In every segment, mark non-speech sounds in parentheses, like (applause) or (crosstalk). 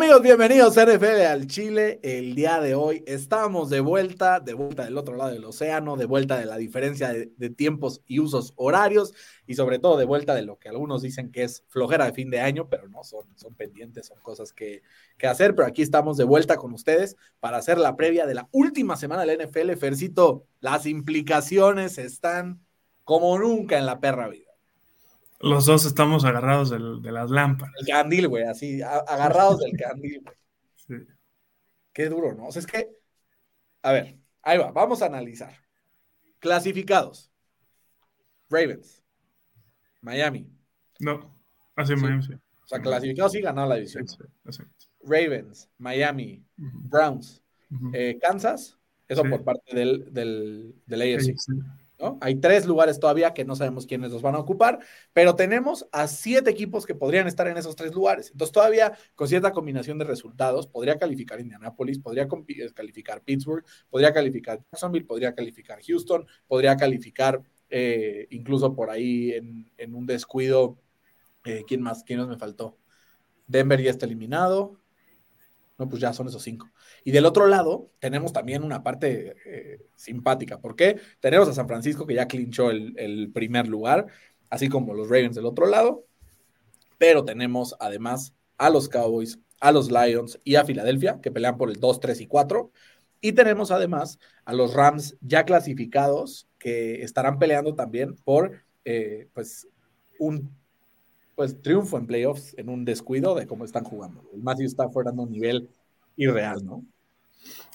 Amigos? Bienvenidos a NFL al Chile. El día de hoy estamos de vuelta, de vuelta del otro lado del océano, de vuelta de la diferencia de, de, tiempos y usos horarios y sobre todo de vuelta de lo que algunos dicen que es flojera de fin de año, pero no son, son pendientes, son cosas que, que hacer. Pero aquí estamos de vuelta con ustedes para hacer la previa de la última semana de la NFL. Fercito, las implicaciones están como nunca en la perra vida. Los dos estamos agarrados del, de las lámparas. El candil, güey, así, agarrados del candil, güey. Sí. Qué duro, ¿no? O sea, es que, a ver, ahí va, vamos a analizar. Clasificados. Ravens. Miami. No, así sí. Miami, sí. O sea, clasificados sí ganó la división. Sí, sí, Ravens, Miami, uh -huh. Browns, uh -huh. eh, Kansas, eso por parte del, del, del AFC. Hay tres lugares todavía que no sabemos quiénes los van a ocupar, pero tenemos a siete equipos que podrían estar en esos tres lugares. Entonces, todavía con cierta combinación de resultados, podría calificar Indianapolis, podría calificar Pittsburgh, podría calificar Jacksonville, podría calificar Houston, podría calificar eh, incluso por ahí en, un descuido. Eh, ¿Quién más? ¿Quién más me faltó? Denver ya está eliminado. No, pues ya son esos cinco. Y del otro lado, tenemos también una parte eh, simpática. ¿Por qué? Tenemos a San Francisco que ya clinchó el, el, primer lugar, así como los Ravens del otro lado. Pero tenemos además a los Cowboys, a los Lions y a Filadelfia, que pelean por el 2, 3 y 4. Y tenemos además a los Rams ya clasificados, que estarán peleando también por eh, pues, un pues triunfo en playoffs en un descuido de cómo están jugando. El Matthew Stafford dando un nivel irreal, ¿no?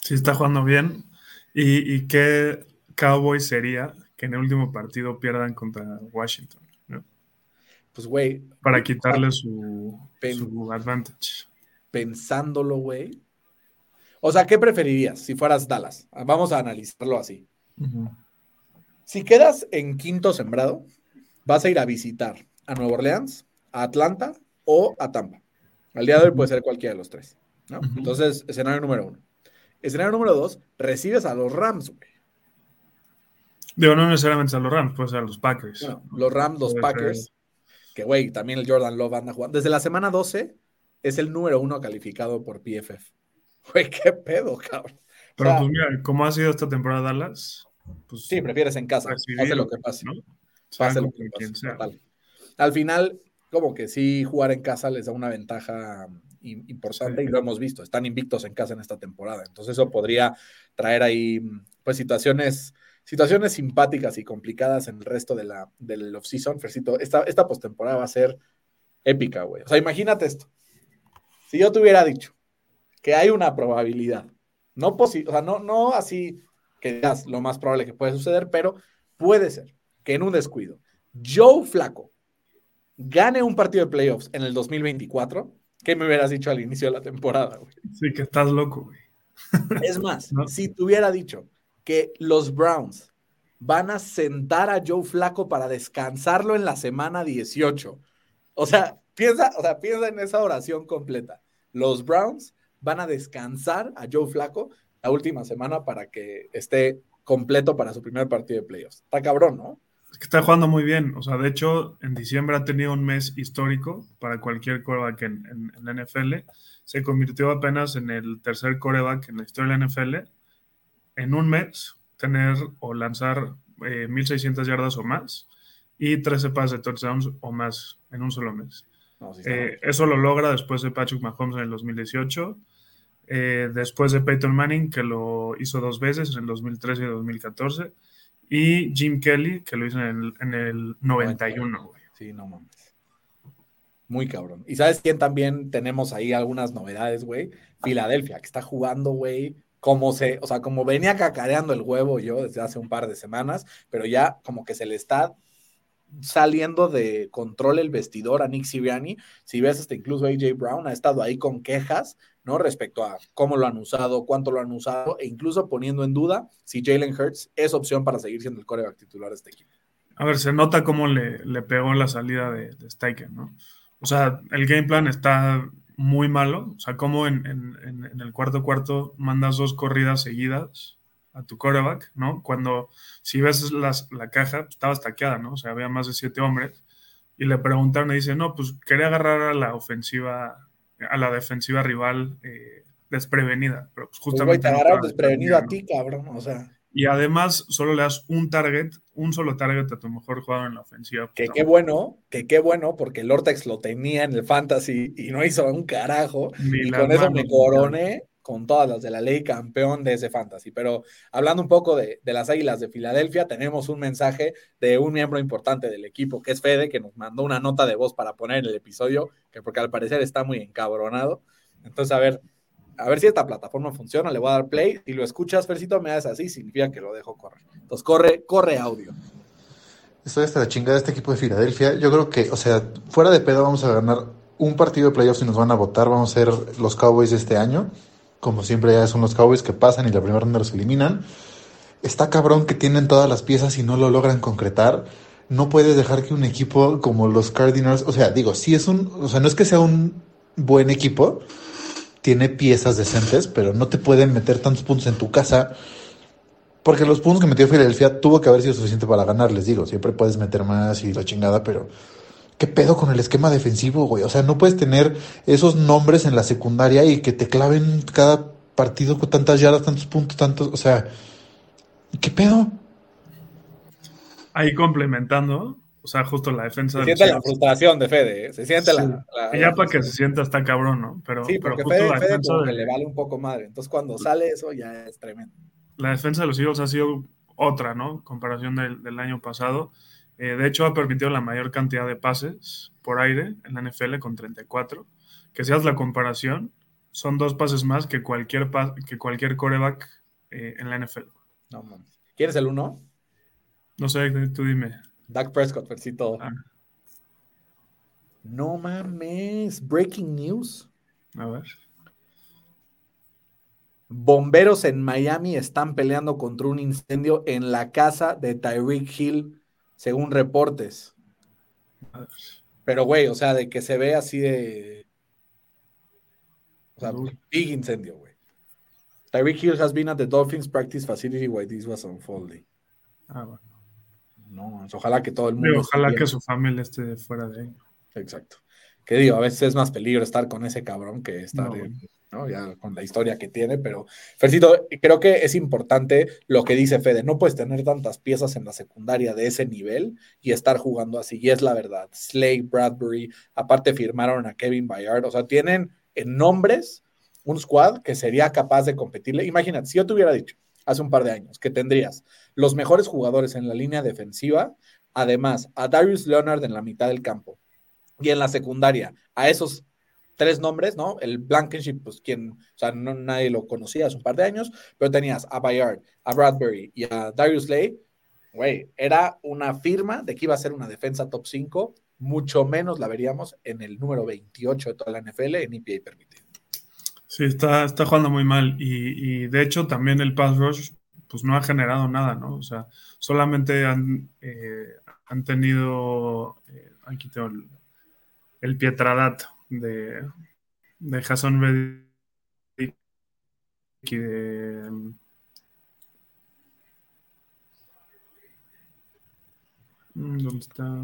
Sí, está jugando bien. ¿Y, y qué Cowboy sería que en el último partido pierdan contra Washington? ¿no? Pues, güey. Para quitarle su, su advantage. Pensándolo, güey. O sea, ¿qué preferirías si fueras Dallas? Vamos a analizarlo así. Uh -huh. Si quedas en quinto sembrado, vas a ir a visitar a Nueva Orleans, a Atlanta o a Tampa. Al día de hoy puede ser cualquiera de los tres. ¿no? Uh -huh. Entonces, escenario número uno. Escenario número dos, recibes a los Rams, güey. Digo, no necesariamente a los Rams, puede ser a los Packers. Bueno, los Rams, los Packers, que güey, también el Jordan Love anda jugando. Desde la semana 12 es el número uno calificado por PFF. (laughs) Güey, qué pedo, cabrón. Pero o sea, pues mira, ¿cómo ha sido esta temporada Dallas? Pues, sí, prefieres en casa, pase lo que pase. ¿no? Pase lo que pase. Al final, como que sí, jugar en casa les da una ventaja importante sí. y lo hemos visto, están invictos en casa en esta temporada, entonces eso podría traer ahí pues situaciones, situaciones simpáticas y complicadas en el resto de la, del off-season, Fercito, esta, esta postemporada va a ser épica, güey, o sea, imagínate esto, si yo te hubiera dicho que hay una probabilidad, no posible, o sea, no, no así que digas lo más probable que puede suceder, pero puede ser que en un descuido, Joe Flaco gane un partido de playoffs en el 2024, ¿qué me hubieras dicho al inicio de la temporada, güey? Sí, que estás loco, güey. (laughs) Es más, ¿No? si te hubiera dicho que los Browns van a sentar a Joe Flaco para descansarlo en la semana 18. O sea, piensa, o sea, piensa en esa oración completa. Los Browns van a descansar a Joe Flaco la última semana para que esté completo para su primer partido de playoffs. Está cabrón, ¿no? Es que está jugando muy bien. O sea, de hecho, en diciembre ha tenido un mes histórico para cualquier coreback en, en, en, la NFL. Se convirtió apenas en el tercer coreback en la historia de la NFL. En un mes, tener o lanzar eh, 1.600 yardas o más y 13 pases de touchdowns o más en un solo mes. No, sí eh, eso lo logra después de Patrick Mahomes en el 2018. Eh, después de Peyton Manning, que lo hizo dos veces, en el 2013 y 2014 y Jim Kelly, que lo hizo en el, en el 91, güey. Sí, no mames. Muy cabrón. ¿Y sabes quién también tenemos ahí algunas novedades, güey? Filadelfia, que está jugando, güey, como se, o sea, como venía cacareando el huevo yo desde hace un par de semanas, pero ya como que se le está saliendo de control el vestidor a Nick Siriani. Si ves, hasta incluso AJ Brown ha estado ahí con quejas, ¿no? Respecto a cómo lo han usado, cuánto lo han usado, e incluso poniendo en duda si Jalen Hurts es opción para seguir siendo el coreback titular de este equipo. A ver, se nota cómo le, le pegó la salida de, de Steichen, ¿no? O sea, el game plan está muy malo. O sea, como en, en, en el cuarto cuarto mandas dos corridas seguidas a tu coreback, ¿no? Cuando, si ves las, la caja, pues, estaba estaqueada, ¿no? O sea, había más de siete hombres. Y le preguntaron y dice, no, pues quería agarrar a la ofensiva a la defensiva rival eh, desprevenida. Pero pues, pues, justamente. te agarraron desprevenido a ti, cabrón. O sea. Y además solo le das un target, un solo target a tu mejor jugador en la ofensiva. Que qué bueno, que qué bueno, porque el Ortex lo tenía en el fantasy y no hizo un carajo. y con eso me coroné con todas las de la ley campeón de ese fantasy. Pero hablando un poco de, las Águilas de Filadelfia, tenemos un mensaje de un miembro importante del equipo, que es Fede, que nos mandó una nota de voz para poner en el episodio, que porque al parecer está muy encabronado. Entonces, a ver, a ver si esta plataforma funciona, le voy a dar play. Si lo escuchas, Fercito, me das así, significa que lo dejo correr. Entonces, corre, corre audio. Estoy hasta la chingada de este equipo de Filadelfia. Yo creo que, o sea, fuera de pedo vamos a ganar un partido de playoffs y nos van a votar. Vamos a ser los Cowboys de este año como siempre ya son los Cowboys que pasan y la primera ronda los eliminan. Está cabrón que tienen todas las piezas y no lo logran concretar. No puedes dejar que un equipo como los Cardinals, o sea, digo, sí es un, o sea, no es que sea un buen equipo, tiene piezas decentes, pero no te pueden meter tantos puntos en tu casa. Porque los puntos que metió Filadelfia tuvo que haber sido suficiente para ganar, les digo. Siempre puedes meter más y la chingada, pero ¿Qué pedo con el esquema defensivo, güey? O sea, no puedes tener esos nombres en la secundaria y que te claven cada partido con tantas yardas, tantos puntos, tantos. O sea, ¿qué pedo? Ahí complementando, o sea, justo la defensa. Se siente la frustración de Fede, ¿eh? se siente la, Ya para que se sienta está cabrón, ¿no? Pero, sí, porque pero Fede, la defensa le vale un poco madre. Entonces, cuando sale eso, ya es tremendo. La defensa de los Eagles ha sido otra, ¿no? Comparación del, del año pasado. Eh, de hecho, ha permitido la mayor cantidad de pases por aire en la NFL con 34. Que si haces la comparación, son dos pases más que cualquier, que cualquier coreback eh, en la NFL. No mames. ¿Quieres el uno? No sé, tú dime. Dak Prescott, versito. Ah. No mames. Breaking news. A ver. Bomberos en Miami están peleando contra un incendio en la casa de Tyreek Hill según reportes. Pero, güey, o sea, de que se ve así de. O sea, big incendio, güey. Tyreek Hill has been at the Dolphins practice facility while this was unfolding. Ah, bueno. No, ojalá que todo el mundo. ojalá que su familia esté fuera de ahí. Exacto. Que digo, a veces es más peligro estar con ese cabrón que estar ya con la historia que tiene, pero Fercito, creo que es importante lo que dice Fede, no puedes tener tantas piezas en la secundaria de ese nivel y estar jugando así, y es la verdad. Slade, Bradbury, aparte firmaron a Kevin Bayard, o sea, tienen en nombres un squad que sería capaz de competirle. Imagínate, si yo te hubiera dicho hace un par de años que tendrías los mejores jugadores en la línea defensiva, además a Darius Leonard en la mitad del campo y en la secundaria a esos tres nombres, ¿no? El Blankenship, pues quien, o sea, no, nadie lo conocía hace un par de años, pero tenías a Bayard, a Bradbury y a Darius Lay, güey, era una firma de que iba a ser una defensa top 5, mucho menos la veríamos en el número 28 de toda la NFL en EPA permitido. Sí, está, está jugando muy mal y, de hecho también el pass rush pues no ha generado nada, ¿no? O sea, solamente han, eh, han tenido, eh, aquí tengo el, el Pietradat, de, de Jason Reddick y de mm, ¿Dónde está?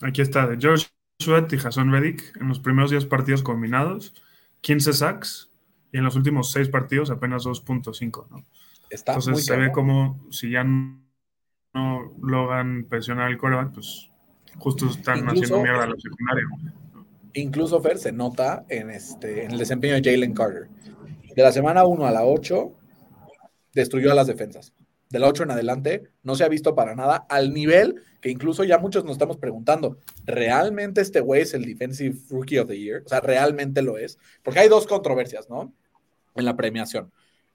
Aquí está, de George Sweat y Jason Reddick en los primeros 10 partidos combinados, 15 sacks y en los últimos 6 partidos apenas 2.5, ¿no? Entonces se ve como si ya no logran presionar el coreback, pues justo están haciendo mierda a la secundaria. Incluso, Fer, se nota en, este, en el desempeño de Jalen Carter. De la semana 1 a la 8, destruyó a las defensas. De la 8 en adelante, no se ha visto para nada al nivel que incluso ya muchos nos estamos preguntando, ¿realmente este güey es el Defensive Rookie of the Year? O sea, ¿realmente lo es? Porque hay dos controversias, ¿no? En la premiación.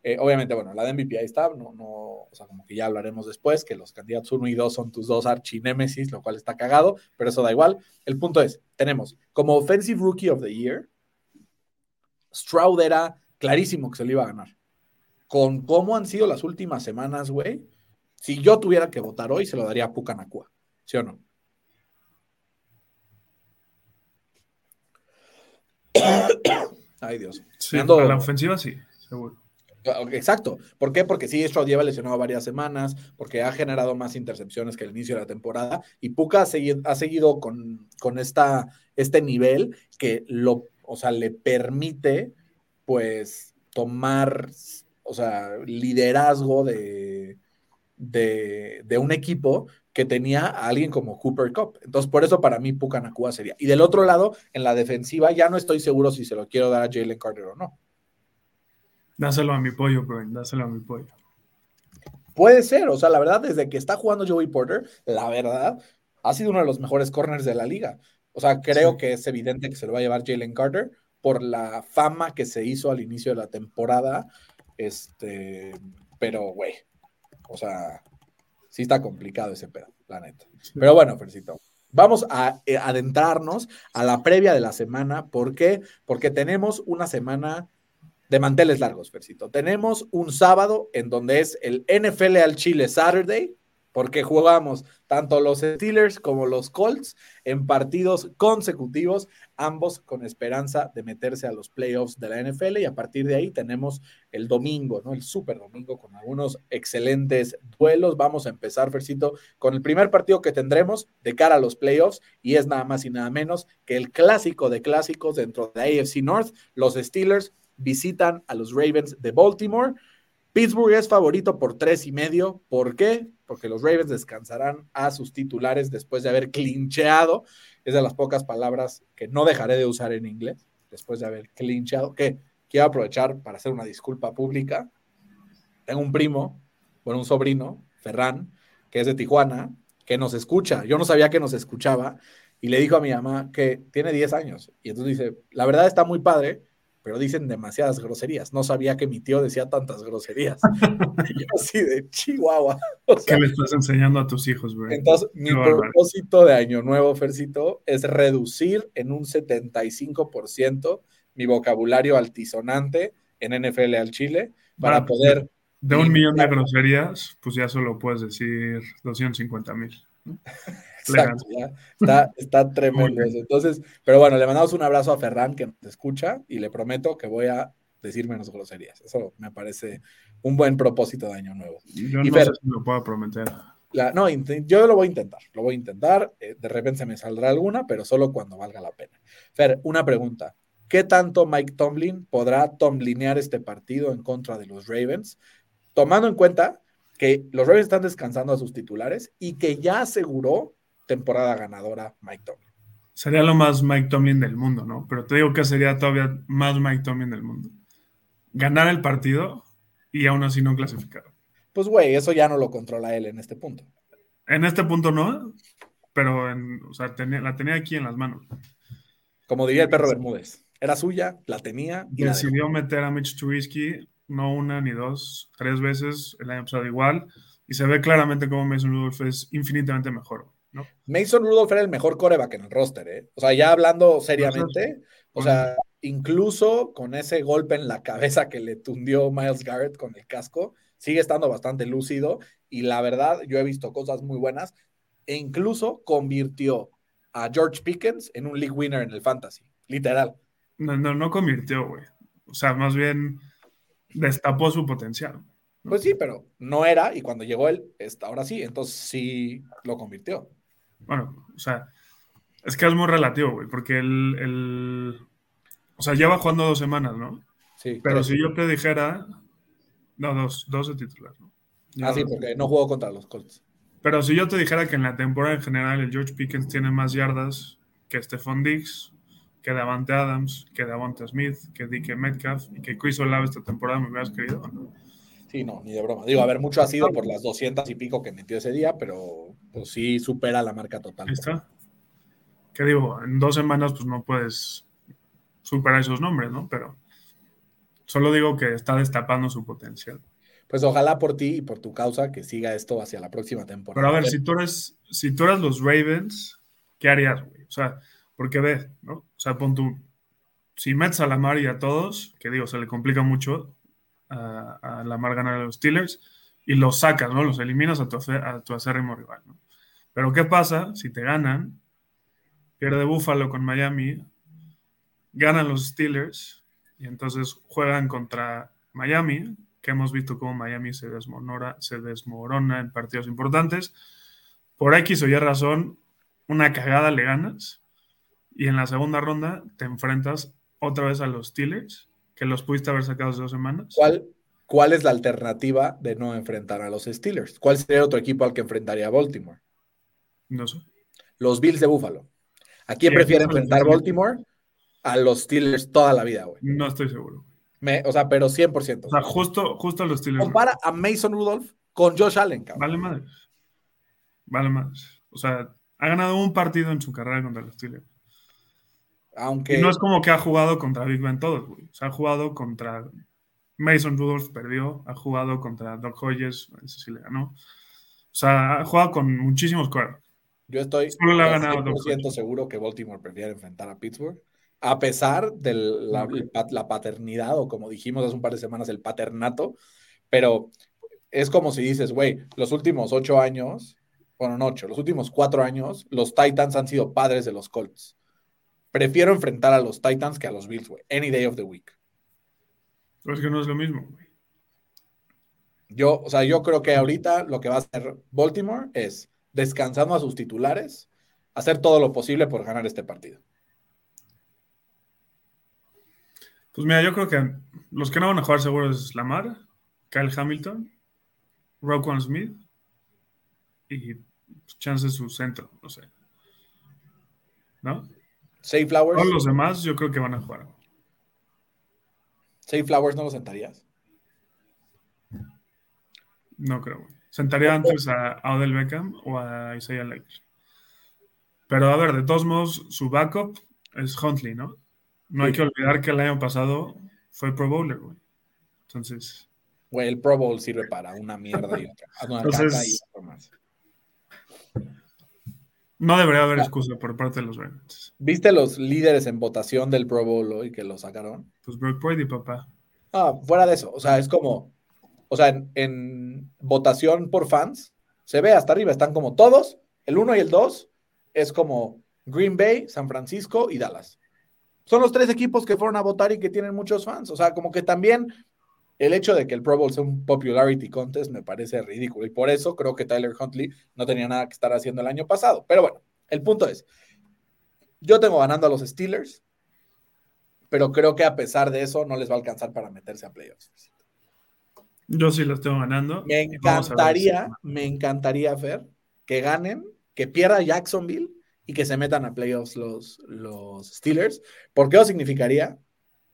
Eh, obviamente, bueno, la de MVP ahí está, no, no, o sea, como que ya hablaremos después, que los candidatos 1 y 2 son tus dos archinémesis, lo cual está cagado, pero eso da igual. El punto es, tenemos como Offensive Rookie of the Year, Stroud era clarísimo que se lo iba a ganar. Con cómo han sido las últimas semanas, güey, si yo tuviera que votar hoy, se lo daría a Pucanacua, ¿sí o no? (coughs) Ay, Dios. Sí, la ofensiva sí, seguro. Exacto. ¿Por qué? Porque sí, Stroud lleva lesionado varias semanas, porque ha generado más intercepciones que el inicio de la temporada y Puka ha seguido, con, con esta, este nivel que lo, o sea, le permite, pues, tomar, o sea, liderazgo de, de, un equipo que tenía a alguien como Cooper Cup. Entonces, por eso para mí Puka Nakua sería. Y del otro lado, en la defensiva, ya no estoy seguro si se lo quiero dar a Jalen Carter o no. Dáselo a mi pollo, Brian, dáselo a mi pollo. Puede ser, o sea, la verdad, desde que está jugando Joey Porter, la verdad, ha sido uno de los mejores corners de la liga. O sea, creo que es evidente que se lo va a llevar Jalen Carter por la fama que se hizo al inicio de la temporada. Este, pero, güey, o sea, sí está complicado ese pedo, la neta. Pero bueno, Fercito, vamos a eh, adentrarnos a la previa de la semana. ¿Por qué? Porque tenemos una semana de manteles largos, Fercito. Tenemos un sábado en donde es el NFL al Chile Saturday, porque jugamos tanto los Steelers como los Colts en partidos consecutivos, ambos con esperanza de meterse a los playoffs de la NFL y a partir de ahí tenemos el domingo, ¿no? El super domingo con algunos excelentes duelos. Vamos a empezar, Fercito, con el primer partido que tendremos de cara a los playoffs y es nada más y nada menos que el clásico de clásicos dentro de AFC North, los Steelers visitan a los Ravens de Baltimore. Pittsburgh es favorito por tres y medio. ¿Por qué? Porque los Ravens descansarán a sus titulares después de haber clincheado. Es de las pocas palabras que no dejaré de usar en inglés. Después de haber clincheado. Que quiero aprovechar para hacer una disculpa pública. Tengo un primo, bueno, un sobrino, Ferran, que es de Tijuana, que nos escucha. Yo no sabía que nos escuchaba y le dijo a mi mamá que tiene 10 años. Y entonces dice, la verdad está muy padre, pero dicen demasiadas groserías. No sabía que mi tío decía tantas groserías. (laughs) yo así de Chihuahua. (laughs) ¿Qué le estás enseñando a tus hijos, güey? Entonces, mi propósito de Año Nuevo, Fercito, es reducir en un 75% mi vocabulario altisonante en NFL al Chile para poder... De un millón de groserías, pues ya solo puedes decir 250 mil. (laughs) Exacto, Está, (laughs) está tremendo eso. Entonces, pero bueno, le mandamos un abrazo a Ferran que nos escucha y le prometo que voy a decir menos groserías. Eso me parece un buen propósito de año nuevo. Yo no sé si lo puedo prometer. no, yo lo voy a intentar, lo voy a intentar. Eh, de repente me saldrá alguna, pero solo cuando valga la pena. Fer, una pregunta. ¿Qué tanto Mike Tomlin podrá tomlinear este partido en contra de los Ravens? Tomando en cuenta que los Ravens están descansando a sus titulares y que ya aseguró temporada ganadora Mike Tomlin. Sería lo más Mike Tomlin del mundo, ¿no? Pero te digo que sería todavía más Mike Tomlin del mundo. Ganar el partido y aún así no clasificar. Pues, güey, eso ya no lo controla él en este punto. En este punto no, pero o sea, la tenía aquí en las manos. Como diría el perro Bermúdez, era suya, la tenía. Y Decidió meter a Mitch Trubisky no una ni dos, tres veces el año pasado igual. Y se ve claramente cómo Mason Rudolph es infinitamente mejor. Mason Rudolph era el mejor coreback en el roster, ¿eh? O sea, ya hablando seriamente, o sea, incluso con ese golpe en la cabeza que le tundió Miles Garrett con el casco, sigue estando bastante lúcido y la verdad, yo he visto cosas muy buenas e incluso convirtió a George Pickens en un league winner en el fantasy, literal. No, no, no convirtió, güey. O sea, más bien destapó su potencial. Pues sí, pero no era y cuando llegó él, ahora sí, entonces sí lo convirtió. Bueno, o sea, es que es muy relativo, güey, porque el, O sea, lleva jugando dos semanas, ¿no? Sí. Pero si yo te dijera. No, dos, dos de titular, ¿no? ah, sí, porque no jugó contra los Colts. Pero si yo te dijera que en la temporada en general el George Pickens tiene más yardas que Stephon Diggs, que Davante Adams, que Davante Smith, que Dickie Metcalf y que Chris Olave esta temporada, ¿me hubieras querido no? Sí, no, ni de broma. Digo, a ver, mucho ha sido por las 200 y pico que metió ese día, pero pues, sí supera la marca total. Ahí está. ¿Qué digo? En dos semanas pues no puedes superar esos nombres, ¿no? Pero solo digo que está destapando su potencial. Pues ojalá por ti y por tu causa que siga esto hacia la próxima temporada. Pero a ver, si tú eres, si tú eres los Ravens, ¿qué harías, güey? O sea, porque ve, ¿no? O sea, pon tú, si metes a la mar y a todos, que digo, se le complica mucho, a, la mar ganar a los Steelers y los sacas, ¿no? Los eliminas a tu, a tu acérrimo rival. Pero ¿qué pasa si te ganan? Pierde Buffalo con Miami, ganan los Steelers y entonces juegan contra Miami, que hemos visto cómo Miami se se desmorona en partidos importantes. Por X o Y razón, una cagada le ganas y en la segunda ronda te enfrentas otra vez a los Steelers, que los pudiste haber sacado hace dos semanas. ¿Cuál, ¿Cuál es la alternativa de no enfrentar a los Steelers? ¿Cuál sería otro equipo al que enfrentaría a Baltimore? No sé. Los Bills de Buffalo. ¿A quién prefiere enfrentar Baltimore? A los Steelers toda la vida, güey. No estoy seguro. o sea, pero 100%. O sea, justo, justo a los Steelers. Compara a Mason Rudolph con Josh Allen, cabrón. Vale madre. Vale más. O sea, ha ganado un partido en su carrera contra los Steelers. Aunque... Y no es como que ha jugado contra Big Ben todos, güey. O sea, ha jugado contra Mason Rudolph, perdió. Ha jugado contra Doc Hodges, ese sí le ganó. O sea, ha jugado con muchísimos quarterbacks. Yo estoy 100% seguro que Baltimore prefiere enfrentar a Pittsburgh, a pesar de la, la, paternidad, o como dijimos hace un par de semanas, el paternato, pero es como si dices, güey, los últimos ocho años, bueno, no ocho, los últimos cuatro años, los Titans han sido padres de los Colts. Prefiero enfrentar a los Titans que a los Bills, güey, any day of the week. Pero es que no es lo mismo, güey. Yo, o sea, yo creo que ahorita lo que va a hacer Baltimore es descansando a sus titulares, hacer todo lo posible por ganar este partido. Pues mira, yo creo que los que no van a jugar seguro es Lamar, Kyle Hamilton, Roquan Smith y chance su centro, no sé. ¿No? Safe Flowers. Todos los demás yo creo que van a jugar. Safe Flowers no lo sentarías. No creo. Sentaría antes a, Odell Beckham o a Isaiah Lakers. Pero a ver, de todos modos, su backup es Huntley, ¿no? No hay que olvidar que el año pasado fue Pro Bowler, güey. Entonces. Güey, el Pro Bowl sirve para una mierda y otra. Entonces, No debería haber excusa por parte de los Ravens. ¿Viste los líderes en votación del Pro Bowl hoy que lo sacaron? Pues Brock Purdy, papá. Ah, fuera de eso. O sea, es como o sea, en, votación por fans, se ve hasta arriba, están como todos, el 1 y el 2 es como Green Bay, San Francisco y Dallas. Son los tres equipos que fueron a votar y que tienen muchos fans. O sea, como que también el hecho de que el Pro Bowl sea un popularity contest me parece ridículo. Y por eso creo que Tyler Huntley no tenía nada que estar haciendo el año pasado. Pero bueno, el punto es, yo tengo ganando a los Steelers, pero creo que a pesar de eso no les va a alcanzar para meterse a playoffs. Yo sí lo estoy ganando. Me encantaría, me encantaría, Fer, que ganen, que pierda Jacksonville y que se metan a playoffs los, los Steelers, porque eso significaría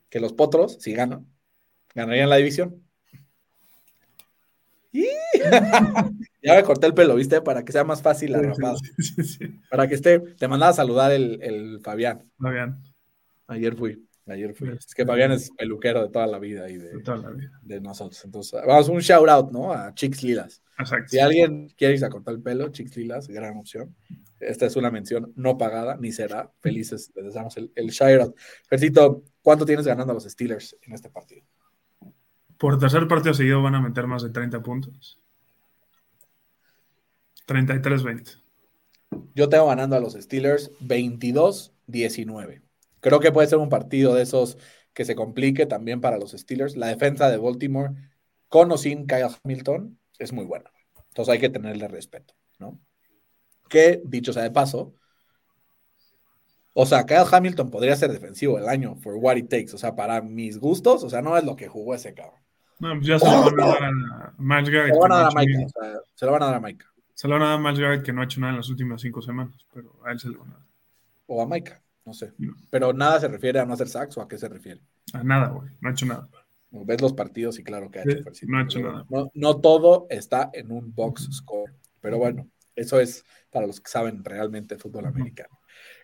que los Potros, si ganan, ganarían la división. (laughs) ya me corté el pelo, ¿viste? Para que sea más fácil la Para que esté. Te mandaba a saludar el, el Fabián. Fabián. Ayer fui. Ayer fui. Es que Fabián es peluquero de toda la vida y de, de, nosotros. Entonces, vamos, un shout out, ¿no? A Chicks Lilas. Exacto. Si alguien quiere irse a cortar el pelo, Chicks Lilas, gran opción. Esta es una mención no pagada, ni será. Felices, les damos el, el shout out. Fercito, ¿cuánto tienes ganando a los Steelers en este partido? Por tercer partido seguido van a meter más de 30 puntos. 33-20. Yo tengo ganando a los Steelers 22-19. Creo que puede ser un partido de esos que se complique también para los Steelers. La defensa de Baltimore, con o sin Kyle Hamilton, es muy buena. Entonces hay que tenerle respeto, ¿no? Que, dicho sea de paso, o sea, Kyle Hamilton podría ser defensivo el año, for what it takes. O sea, para mis gustos, o sea, no es lo que jugó ese cabrón. No, pues ya se lo van a dar a Miles Garrett. Se lo van a dar a Mike. se lo van a dar a Mike. Se lo van a dar a Garrett que no ha hecho nada en las últimas cinco semanas, pero a él se lo van a dar. O a Mike. No sé. Pero nada se refiere a no hacer sacks o a qué se refiere. A nada, güey. No ha hecho nada. Ves los partidos y claro que ha hecho. no ha hecho nada. No, todo está en un box score. Pero bueno, eso es para los que saben realmente fútbol americano.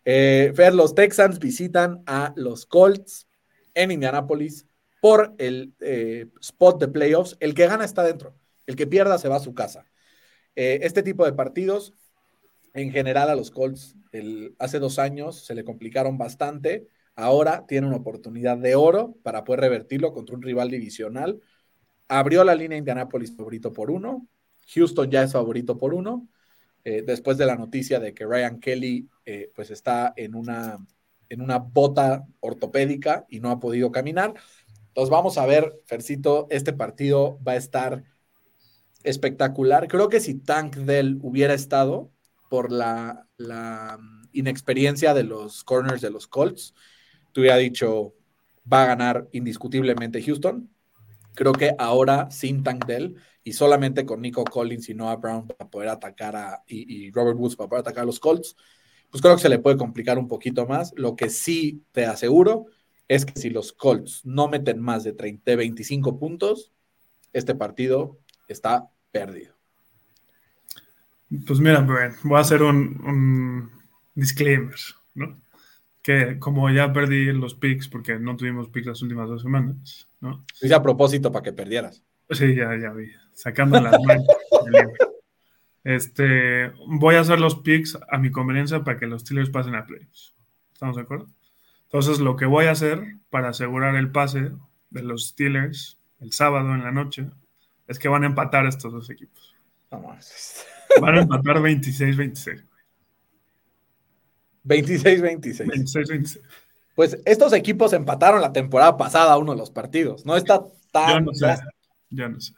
Eh, Fer, los Texans visitan a los Colts en Indianápolis por el eh, spot de playoffs. El que gana está dentro. El que pierda se va a su casa. Eh, este tipo de partidos en general a los Colts hace dos años se le complicaron bastante. Ahora tiene una oportunidad de oro para poder revertirlo contra un rival divisional. Abrió la línea Indianapolis favorito por uno. Houston ya es favorito por uno. Eh, después de la noticia de que Ryan Kelly pues está en una, en una bota ortopédica y no ha podido caminar. Entonces vamos a ver, Fercito, este partido va a estar espectacular. Creo que si Tank Dell hubiera estado, por la, mm, inexperiencia de los corners de los Colts, te hubiera dicho va a ganar indiscutiblemente Houston. Creo que ahora sin Tank Dell y solamente con Nico Collins y Noah Brown para poder atacar a, y, Robert Woods para poder atacar a los Colts, pues creo que se le puede complicar un poquito más. Lo que sí te aseguro es que si los Colts no meten más de 30, 25 puntos, este partido está perdido. Pues mira, voy a hacer un, un disclaimer, ¿no? que como ya perdí los picks porque no tuvimos picks las últimas dos semanas, ¿no? Hice a propósito para que perdieras. Sí, ya, ya vi. Sacando las manos. este, voy a hacer los picks a mi conveniencia para que los Steelers pasen a playoffs. ¿Estamos de acuerdo? Entonces, lo que voy a hacer para asegurar el pase de los Steelers el sábado en la noche es que van a empatar estos dos equipos. Van a empatar 26-26. 26-26. 26-26. Pues estos equipos empataron la temporada pasada uno de los partidos. No está tan. Ya no sé. Ya no sé.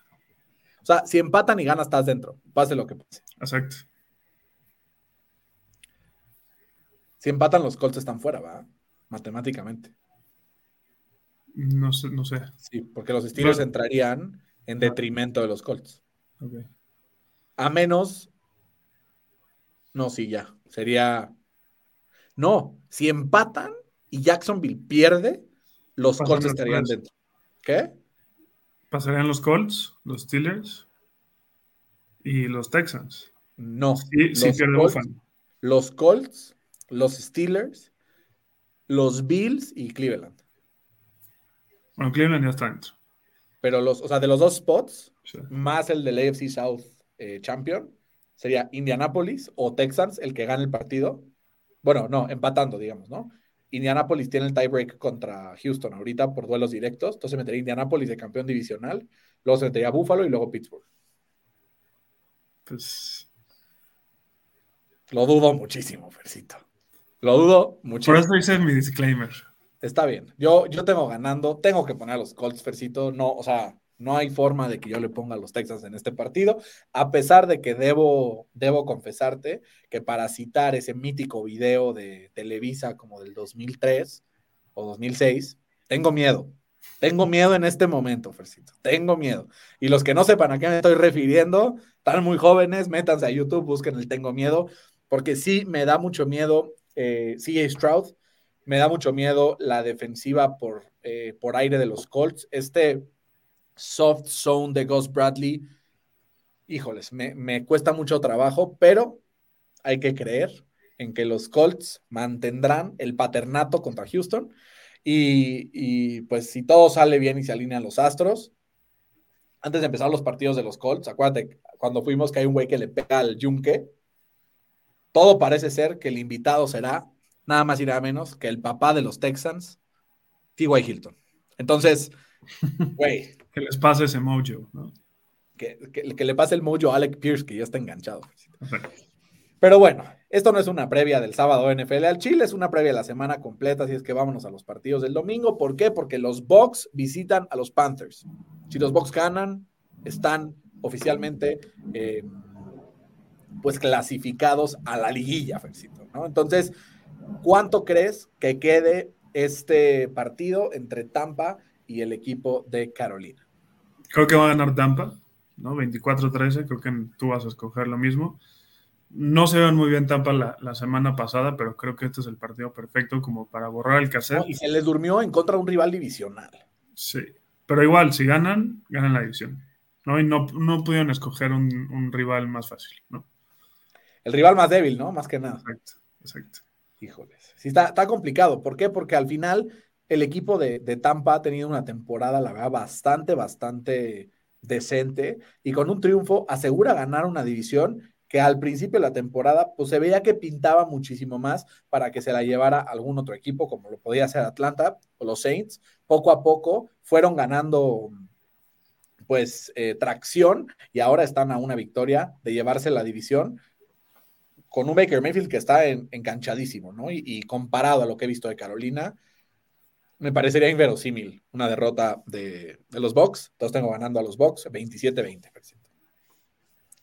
O sea, si empatan y ganas, estás dentro. Pase lo que pase. Exacto. Si empatan, los Colts están fuera, ¿va? Matemáticamente. No sé, no sé. Sí, porque los Steelers entrarían en detrimento de los Colts. A menos. No, sí, ya. Sería no, si empatan y Jacksonville pierde, los Colts estarían dentro. ¿Qué? ¿Pasarían los Colts, los Steelers y los Texans? No. Sí, los, Colts, los Colts, los Steelers, los Bills y Cleveland. Bueno, Cleveland ya está dentro. Pero los, o sea, de los dos spots, más el del AFC South eh, Champion, sería Indianapolis o Texans el que gane el partido bueno, no, empatando, digamos, ¿no? Indianapolis tiene el tiebreak contra Houston ahorita por duelos directos, entonces metería Indianapolis de campeón divisional, luego se metería Buffalo y luego Pittsburgh. Pues. Lo dudo muchísimo, Fercito. Lo dudo muchísimo. Por eso hice mi disclaimer. Está bien. Yo, yo tengo ganando, tengo que poner a los Colts, Fercito. No, o sea, no hay forma de que yo le ponga a los Texans en este partido, a pesar de que debo, debo confesarte que para citar ese mítico video de Televisa como del 2003 o 2006, tengo miedo. Tengo miedo en este momento, Fercito. Tengo miedo. Y los que no sepan a qué me estoy refiriendo, están muy jóvenes, métanse a YouTube, busquen el Tengo Miedo, porque sí me da mucho miedo eh, CJ Stroud, me da mucho miedo la defensiva por, eh, por aire de los Colts. Este soft zone de Gus Bradley, híjoles, me, cuesta mucho trabajo, pero hay que creer en que los Colts mantendrán el paternato contra Houston. Y, pues si todo sale bien y se alinean los astros, antes de empezar los partidos de los Colts, acuérdate, cuando fuimos que hay un güey que le pega al yunque, todo parece ser que el invitado será nada más y nada menos que el papá de los Texans, T.Y. Hilton. Entonces, (laughs) güey, que les pase ese mojo, ¿no? Que, le pase el mojo a Alec Pierce, que ya está enganchado. Pero bueno, esto no es una previa del sábado NFL al Chile, es una previa de la semana completa, así es que vámonos a los partidos del domingo. ¿Por qué? Porque los Bucks visitan a los Panthers. Si los Bucks ganan, están oficialmente eh, pues clasificados a la liguilla, Fercito, ¿no? Entonces, ¿cuánto crees que quede este partido entre Tampa y el equipo de Carolina. Creo que va a ganar Tampa, ¿no? 24-13, creo que tú vas a escoger lo mismo. No se ven muy bien Tampa la, semana pasada, pero creo que este es el partido perfecto como para borrar el cassette. y se les durmió en contra de un rival divisional. Sí, pero igual, si ganan, ganan la división. ¿no? Y no, no pudieron escoger un, rival más fácil, ¿no? El rival más débil, ¿no? Más que nada. Exacto, exacto. Híjoles. Sí, está, está complicado. ¿Por qué? Porque al final el equipo de, Tampa ha tenido una temporada, la verdad, bastante, bastante decente y con un triunfo asegura ganar una división que al principio de la temporada pues se veía que pintaba muchísimo más para que se la llevara algún otro equipo como lo podía hacer Atlanta o los Saints. Poco a poco fueron ganando pues eh, tracción y ahora están a una victoria de llevarse la división con un Baker Mayfield que está enganchadísimo, ¿no? y, comparado a lo que he visto de Carolina, me parecería inverosímil una derrota de, los Bucks. Entonces tengo ganando a los Bucks 27-20%.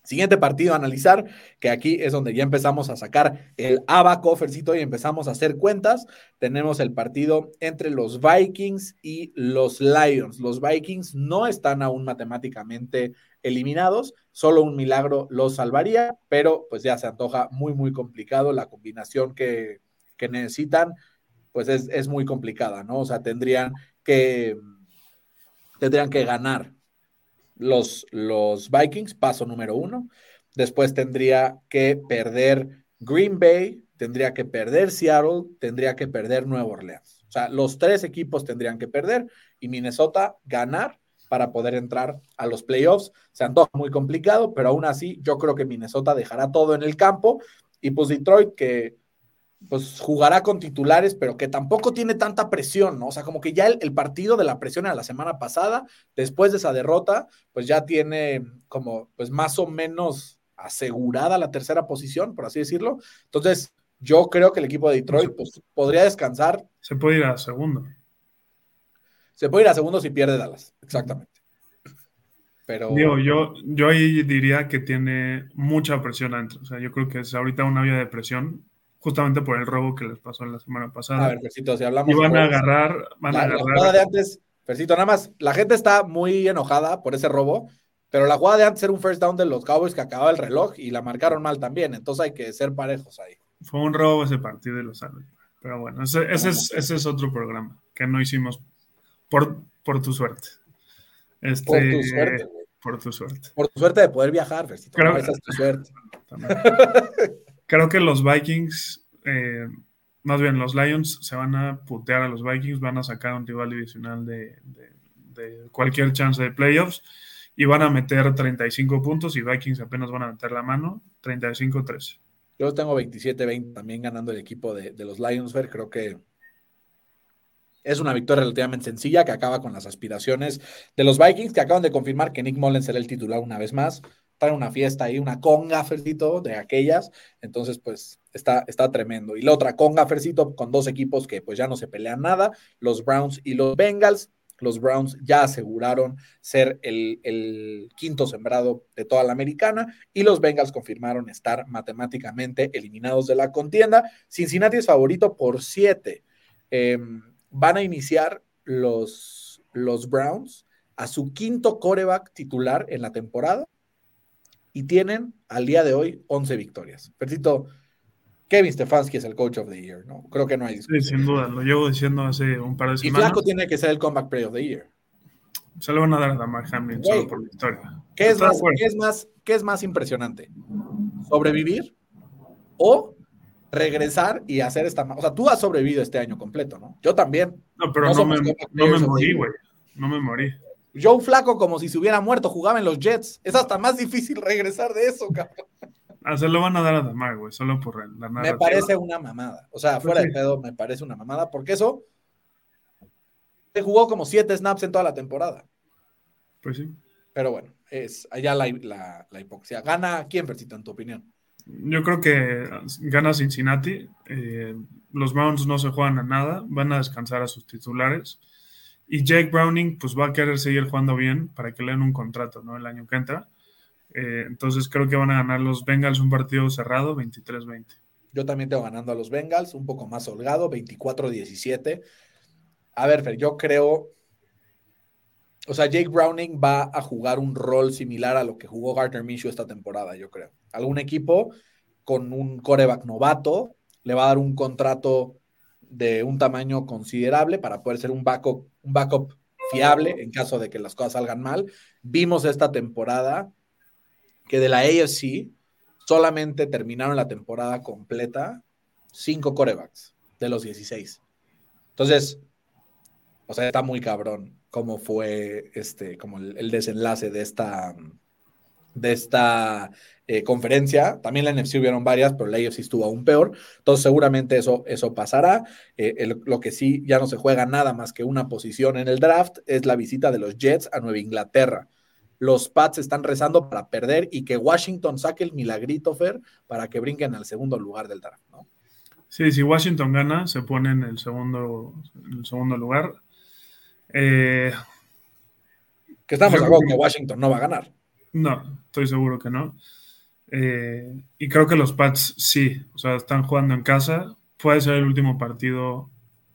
Siguiente partido a analizar, que aquí es donde ya empezamos a sacar el abaco, Fercito, y empezamos a hacer cuentas. Tenemos el partido entre los Vikings y los Lions. Los Vikings no están aún matemáticamente eliminados, solo un milagro los salvaría, pero pues ya se antoja muy, muy complicado. La combinación que, necesitan, pues es, es, muy complicada, ¿no? O sea, tendrían que, tendrían que ganar los, los Vikings, paso número uno. Después tendría que perder Green Bay, tendría que perder Seattle, tendría que perder Nueva Orleans. O sea, los tres equipos tendrían que perder y Minnesota ganar para poder entrar a los playoffs. Se antoja muy complicado, pero aún así yo creo que Minnesota dejará todo en el campo y pues Detroit que pues jugará con titulares, pero que tampoco tiene tanta presión, ¿no? O sea, como que ya el, partido de la presión a la semana pasada, después de esa derrota, pues ya tiene como, pues más o menos asegurada la tercera posición, por así decirlo. Entonces, yo creo que el equipo de Detroit pues, podría descansar. Se puede ir a segundo. Se puede ir a segundo si pierde Dallas, exactamente. Pero... Digo, yo, yo ahí diría que tiene mucha presión adentro. O sea, yo creo que es ahorita una vía de presión justamente por el robo que les pasó la semana pasada. A ver, Fercito, si hablamos. Y van a agarrar, van a agarrar. La jugada de antes, Fercito, nada más, la gente está muy enojada por ese robo, pero la jugada de antes era un first down de los Cowboys que acababa el reloj y la marcaron mal también, entonces hay que ser parejos ahí. Fue un robo ese partido de los árbitros. Pero bueno, ese, es, otro programa que no hicimos por, por tu suerte. Este, por tu suerte. Por tu suerte. Por tu suerte de poder viajar, Fercito. esa es tu suerte. (laughs) Creo que los Vikings, eh, más bien los Lions, se van a putear a los Vikings, van a sacar un rival divisional de, cualquier chance de playoffs y van a meter 35 puntos y Vikings apenas van a meter la mano, 35-13. Yo tengo 27-20 también ganando el equipo de, los Lions, creo que es una victoria relativamente sencilla que acaba con las aspiraciones de los Vikings, que acaban de confirmar que Nick Mullens será el titular una vez más trae una fiesta ahí, una conga, Fercito, de aquellas. Entonces, pues está, está tremendo. Y la otra conga, Fercito, con dos equipos que pues ya no se pelean nada, los Browns y los Bengals. Los Browns ya aseguraron ser el, el, quinto sembrado de toda la americana y los Bengals confirmaron estar matemáticamente eliminados de la contienda. Cincinnati es favorito por siete. Em, van a iniciar los, los Browns a su quinto coreback titular en la temporada y tienen al día de hoy 11 victorias. Percito, Kevin Stefanski es el coach of the year, ¿no? Creo que no hay Sí, sin duda, lo llevo diciendo hace un par de semanas. Y Flaco tiene que ser el comeback player of the year. Se lo van a dar a Damar Hamlin solo por la historia. ¿Qué es, más, ¿qué, es más, ¿Qué es más impresionante? ¿Sobrevivir o regresar y hacer esta... O sea, tú has sobrevivido este año completo, ¿no? Yo también. No, pero no, me, no me morí, güey. No me morí. Joe Flaco como si se hubiera muerto, jugaba en los Jets. Es hasta más difícil regresar de eso, cabrón. Ah, se lo van a dar a Damar, güey, solo por la Me parece una mamada. O sea, fuera de pedo, me parece una mamada, porque eso se jugó como siete snaps en toda la temporada. Pues sí. Pero bueno, es allá la, la, hipocresía. ¿Gana quién, Versito, en tu opinión? Yo creo que gana Cincinnati. Eh, los Browns no se juegan a nada, van a descansar a sus titulares. Y Jake Browning, pues va a querer seguir jugando bien para que le den un contrato, ¿no? El año que entra. Eh, entonces creo que van a ganar los Bengals un partido cerrado, 23-20. Yo también tengo ganando a los Bengals, un poco más holgado, 24-17. A ver, Fer, yo creo. O sea, Jake Browning va a jugar un rol similar a lo que jugó Gardner Minshew esta temporada, yo creo. Algún equipo con un coreback novato le va a dar un contrato de un tamaño considerable para poder ser un backup, un backup fiable en caso de que las cosas salgan mal. Vimos esta temporada que de la AFC solamente terminaron la temporada completa cinco corebacks de los 16. Entonces, o sea, está muy cabrón cómo fue este, como el desenlace de esta, de esta eh, conferencia. También la NFC hubieron varias, pero la AFC estuvo aún peor. Entonces, seguramente eso, eso pasará. Eh, lo que sí ya no se juega nada más que una posición en el draft es la visita de los Jets a Nueva Inglaterra. Los Pats están rezando para perder y que Washington saque el milagrito, Fer, para que brinquen al segundo lugar del draft, ¿no? Sí, si Washington gana, se pone en el segundo, en el segundo lugar. Eh, que estamos de acuerdo que Washington no va a ganar. No, estoy seguro que no. Eh, y creo que los Pats sí, o sea, están jugando en casa. Puede ser el último partido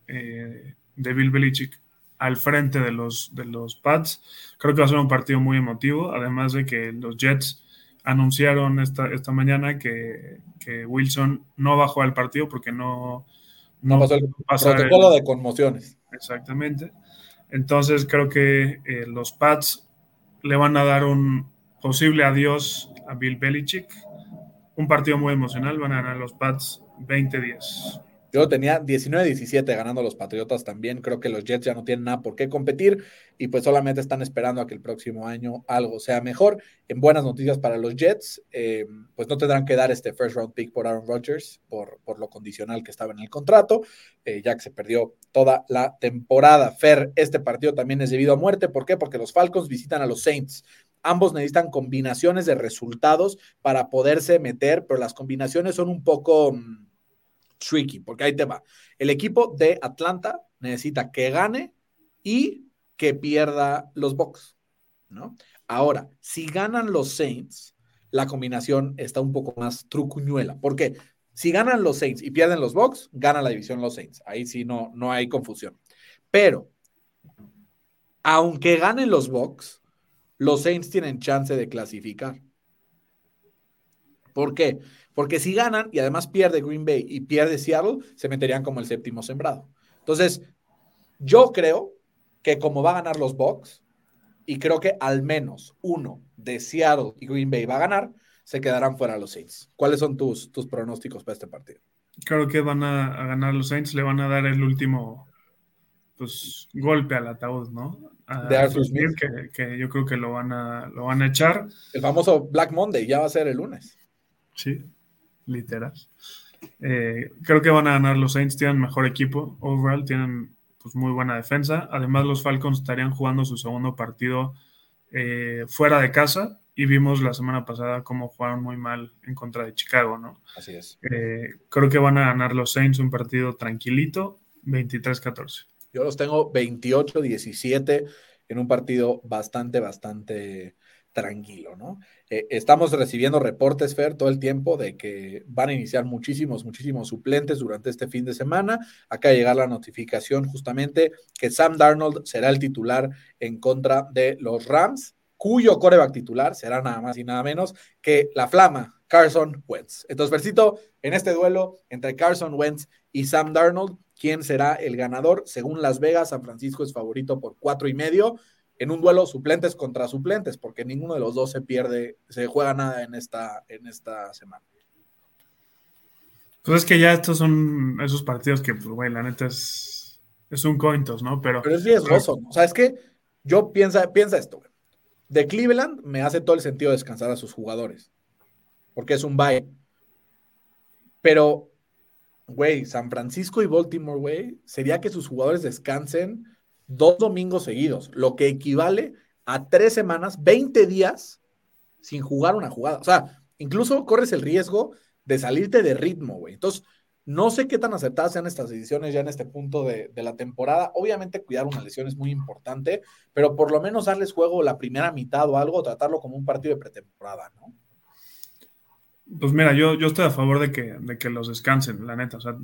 eh, de Bill Belichick al frente de los, de los Pats. Creo que va a ser un partido muy emotivo, además de que los Jets anunciaron esta, esta mañana que, Wilson no bajó al partido porque no, no, pasó el protocolo de conmociones. Exactamente. Entonces creo que eh, los Pats le van a dar un posible adiós a Bill Belichick. Un partido muy emocional, van a ganar los Pats 20-10. Yo tenía 19-17 ganando los Patriotas también. Creo que los Jets ya no tienen nada por qué competir y pues solamente están esperando a que el próximo año algo sea mejor. En buenas noticias para los Jets, eh, pues no tendrán que dar este first round pick por Aaron Rodgers por, por lo condicional que estaba en el contrato, eh, ya que se perdió toda la temporada. Fer, este partido también es debido a muerte. ¿Por qué? Porque los Falcons visitan a los Saints. Ambos necesitan combinaciones de resultados para poderse meter, pero las combinaciones son un poco mm, tricky, porque ahí te va. El equipo de Atlanta necesita que gane y que pierda los Bucks, ¿no? Ahora, si ganan los Saints, la combinación está un poco más trucuñuela. ¿Por qué? Si ganan los Saints y pierden los Bucks, gana la división los Saints. Ahí sí no, no hay confusión. Pero, aunque ganen los Bucks, los Saints tienen chance de clasificar. ¿Por qué? Porque si ganan y además pierde Green Bay y pierde Seattle, se meterían como el séptimo sembrado. Entonces, yo creo que como va a ganar los Bucks, y creo que al menos uno de Seattle y Green Bay va a ganar, se quedarán fuera los Saints. ¿Cuáles son tus, tus pronósticos para este partido? Creo que van a, ganar los Saints, le van a dar el último pues, golpe al ataúd, ¿no? de Arthur Smith, que, que, yo creo que lo van, a, lo van a echar. El famoso Black Monday ya va a ser el lunes. Sí, literal. Eh, creo que van a ganar los Saints, tienen mejor equipo overall, tienen pues, muy buena defensa. Además, los Falcons estarían jugando su segundo partido eh, fuera de casa y vimos la semana pasada cómo jugaron muy mal en contra de Chicago, ¿no? Así es. Eh, creo que van a ganar los Saints un partido tranquilito, 23-14. Yo los tengo 28-17 en un partido bastante, bastante tranquilo, ¿no? Eh, estamos recibiendo reportes, Fer, todo el tiempo de que van a iniciar muchísimos, muchísimos suplentes durante este fin de semana. Acá llegar la notificación justamente que Sam Darnold será el titular en contra de los Rams, cuyo coreback titular será nada más y nada menos que la flama Carson Wentz. Entonces, Fercito, en este duelo entre Carson Wentz y Sam Darnold, ¿quién será el ganador? Según Las Vegas, San Francisco es favorito por cuatro y medio en un duelo suplentes contra suplentes, porque ninguno de los dos se pierde, se juega nada en esta, en esta semana. Pues es que ya estos son esos partidos que, pues, güey, la neta es, es un cointos, ¿no? Pero, pero es riesgoso, ¿no? O sea, es que yo piensa, piensa esto, güey. De Cleveland me hace todo el sentido descansar a sus jugadores, porque es un bye. Pero, güey, San Francisco y Baltimore, güey, sería que sus jugadores descansen dos domingos seguidos, lo que equivale a tres semanas, 20 días sin jugar una jugada. O sea, incluso corres el riesgo de salirte de ritmo, güey. Entonces, no sé qué tan acertadas sean estas decisiones ya en este punto de, la temporada. Obviamente, cuidar una lesión es muy importante, pero por lo menos darles juego la primera mitad o algo, tratarlo como un partido de pretemporada, ¿no? Pues mira, yo, yo estoy a favor de que, de que los descansen, la neta. O sea,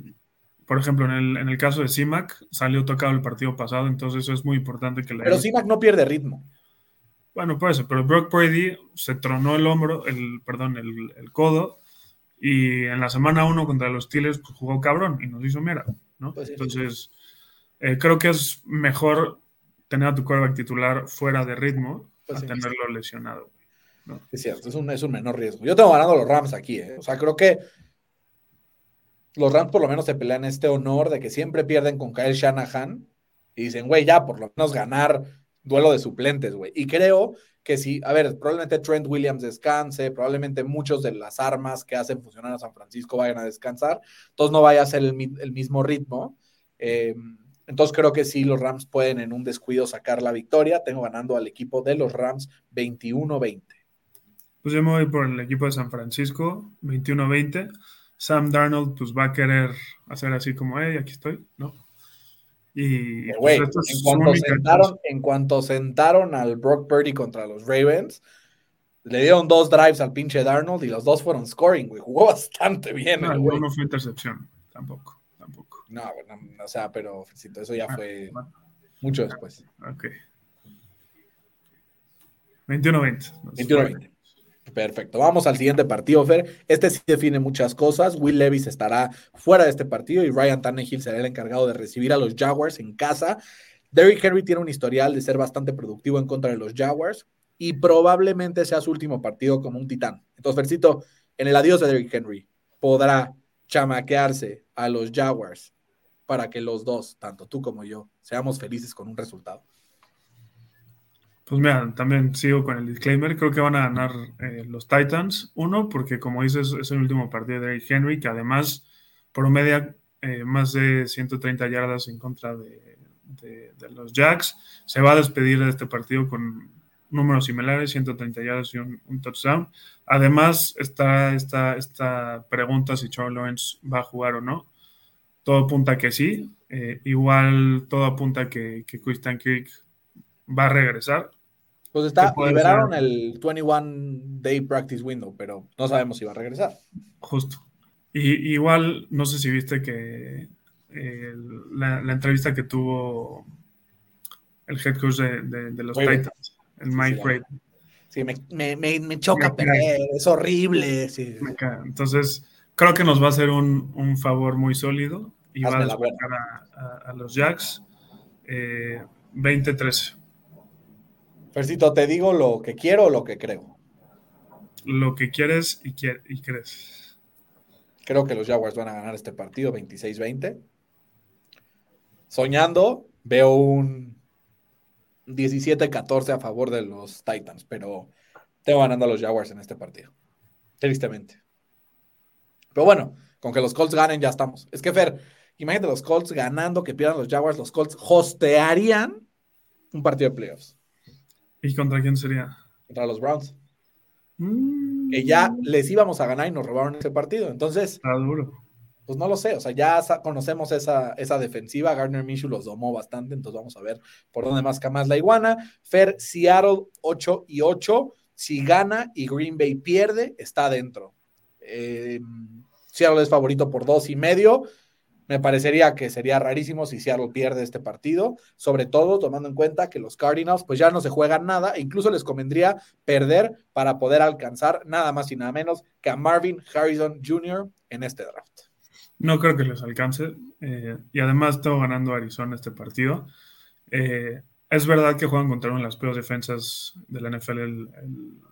por ejemplo, en el, en el caso de CIMAC, salió tocado el partido pasado, entonces eso es muy importante que le. Pero CIMAC no pierde ritmo. Bueno, por eso, pero Brock Brady se tronó el hombro, el, perdón, el, codo, y en la semana uno contra los Steelers pues, jugó cabrón y nos hizo mera, ¿no? Pues entonces, eh, creo que es mejor tener a tu quarterback titular fuera de ritmo pues a tenerlo lesionado. Es cierto, es un, es un menor riesgo. Yo tengo ganando los Rams aquí, ¿eh? O sea, creo que los Rams por lo menos se pelean este honor de que siempre pierden con Kyle Shanahan y dicen, güey, ya por lo menos ganar duelo de suplentes, güey. Y creo que sí, a ver, probablemente Trent Williams descanse, probablemente muchos de las armas que hacen funcionar a San Francisco vayan a descansar, entonces no vaya a ser el, mismo ritmo. Em, entonces creo que sí, los Rams pueden en un descuido sacar la victoria. Tengo ganando al equipo de los Rams 21-20. Pues yo me voy por el equipo de San Francisco, 21-20. Sam Darnold pues va a querer hacer así como, hey, aquí estoy, ¿no? Y pues, en, cuanto sentaron, en, cuanto sentaron, al Brock Purdy contra los Ravens, Le dieron dos drives al pinche Darnold y los dos fueron scoring, güey. Jugó (laughs) bastante bien. No, no fue intercepción, tampoco, tampoco. No, bueno, o sea, pero eso ya ah, fue mucho después. Ok. 21-20. 21-20. Perfecto. Vamos al siguiente partido, Fer. Este sí define muchas cosas. Will Levis estará fuera de este partido y Ryan Tannehill será el encargado de recibir a los Jaguars en casa. Derrick Henry tiene un historial de ser bastante productivo en contra de los Jaguars y probablemente sea su último partido como un titán. Entonces, Fercito, en el adiós de Derrick Henry, podrá chamaquearse a los Jaguars para que los dos, tanto tú como yo, seamos felices con un resultado. Pues mira, también sigo con el disclaimer. Creo que van a ganar eh, los Titans. Uno, porque como dices, es el último partido de Henry, que además promedia eh, más de 130 yardas en contra de, los Jacks. Se va a despedir de este partido con números similares, 130 yardas y un, touchdown. Además, está esta, esta pregunta si Charles Lawrence va a jugar o no. Todo apunta que sí. Eh, igual todo apunta que, que Christian Kirk va a regresar. Pues está, liberaron el 21 Day Practice Window, pero no sabemos si va a regresar. Justo. Y, igual, no sé si viste que la, entrevista que tuvo el head coach de, los Titans, el Mike sí, Sí, me, choca es horrible. Entonces, creo que nos va a hacer un, favor muy sólido y va a despertar a, los Jacks. 20-13. Fercito, ¿te digo lo que quiero o lo que creo? Lo que quieres y, y crees. Creo que los Jaguars van a ganar este partido 26-20. Soñando, veo un 17-14 a favor de los Titans, pero tengo ganando a los Jaguars en este partido. Tristemente. Pero bueno, con que los Colts ganen ya estamos. Es que, Fer, imagínate los Colts ganando, que pierdan los Jaguars, los Colts hostearían un partido de playoffs. ¿Y contra quién sería? Contra los Browns. Mm. Que ya les íbamos a ganar y nos robaron ese partido. Entonces. Está duro. Pues no lo sé. O sea, ya conocemos esa, esa defensiva. Gardner Minshew los domó bastante. Entonces vamos a ver por dónde más más la iguana. Fer, Seattle 8 y 8. Si gana y Green Bay pierde, está dentro. Eh, Seattle es favorito por dos y medio. Me parecería que sería rarísimo si Seattle pierde este partido, sobre todo tomando en cuenta que los Cardinals pues ya no se juegan nada, e incluso les convendría perder para poder alcanzar nada más y nada menos que a Marvin Harrison Jr. en este draft. No creo que les alcance, eh, y además estoy ganando Arizona este partido. Eh, es verdad que juegan contra una de las peores defensas de la NFL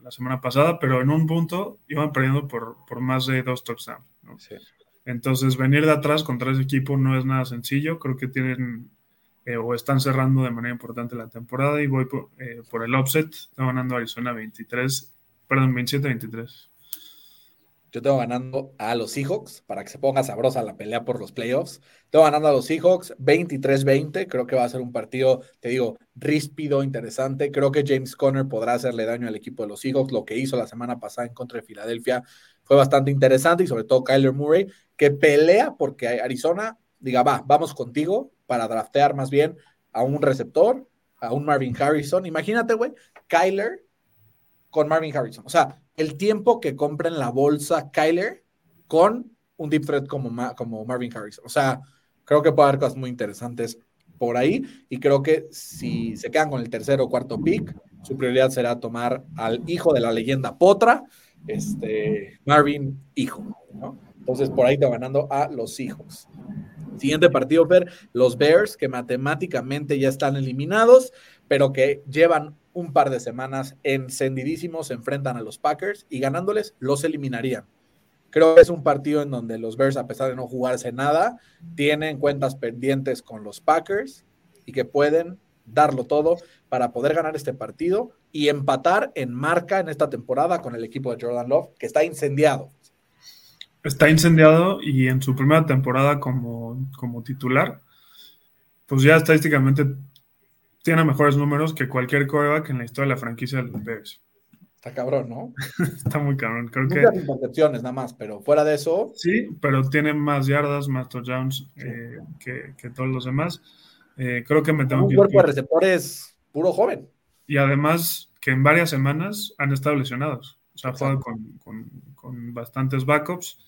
la semana pasada, pero en un punto iban perdiendo por, por más de dos touchdowns. ¿no? Sí. Entonces, venir de atrás contra ese equipo no es nada sencillo. Creo que tienen eh, o están cerrando de manera importante la temporada y voy por, eh, el offset. Estoy ganando Arizona 23, perdón, 27-23. Yo tengo ganando a los Seahawks para que se ponga sabrosa la pelea por los playoffs. Tengo ganando a los Seahawks 23-20. Creo que va a ser un partido, te digo, ríspido, interesante. Creo que James Conner podrá hacerle daño al equipo de los Seahawks. Lo que hizo la semana pasada en contra de Filadelfia fue bastante interesante y sobre todo Kyler Murray, que pelea porque Arizona diga, va, vamos contigo para draftear más bien a un receptor, a un Marvin Harrison. Imagínate, güey, Kyler con Marvin Harrison. O sea, el tiempo que compren la bolsa Kyler con un deep threat como, como Marvin Harrison. O sea, creo que puede haber cosas muy interesantes por ahí y creo que si se quedan con el tercer o cuarto pick, su prioridad será tomar al hijo de la leyenda Potra, este, Marvin hijo, Entonces por ahí está ganando a los hijos. Siguiente partido, ver los Bears, que matemáticamente ya están eliminados, pero que llevan un par de semanas encendidísimos, se enfrentan a los Packers y ganándoles los eliminarían. Creo que es un partido en donde los Bears, a pesar de no jugarse nada, tienen cuentas pendientes con los Packers y que pueden darlo todo para poder ganar este partido y empatar en marca en esta temporada con el equipo de Jordan Love, que está incendiado. Está incendiado y en su primera temporada como, como titular, pues ya estadísticamente tiene mejores números que cualquier coreback en la historia de la franquicia de los Bears. Está cabrón, ¿no? (laughs) Está muy cabrón. Creo Muchas que. intercepciones nada más, pero fuera de eso. Sí, pero tiene más yardas, más touchdowns eh, que, todos los demás. Eh, creo que me tengo Un cuerpo de receptores puro joven. Y además que en varias semanas han estado lesionados. O sea, ha jugado con, con, con, bastantes backups.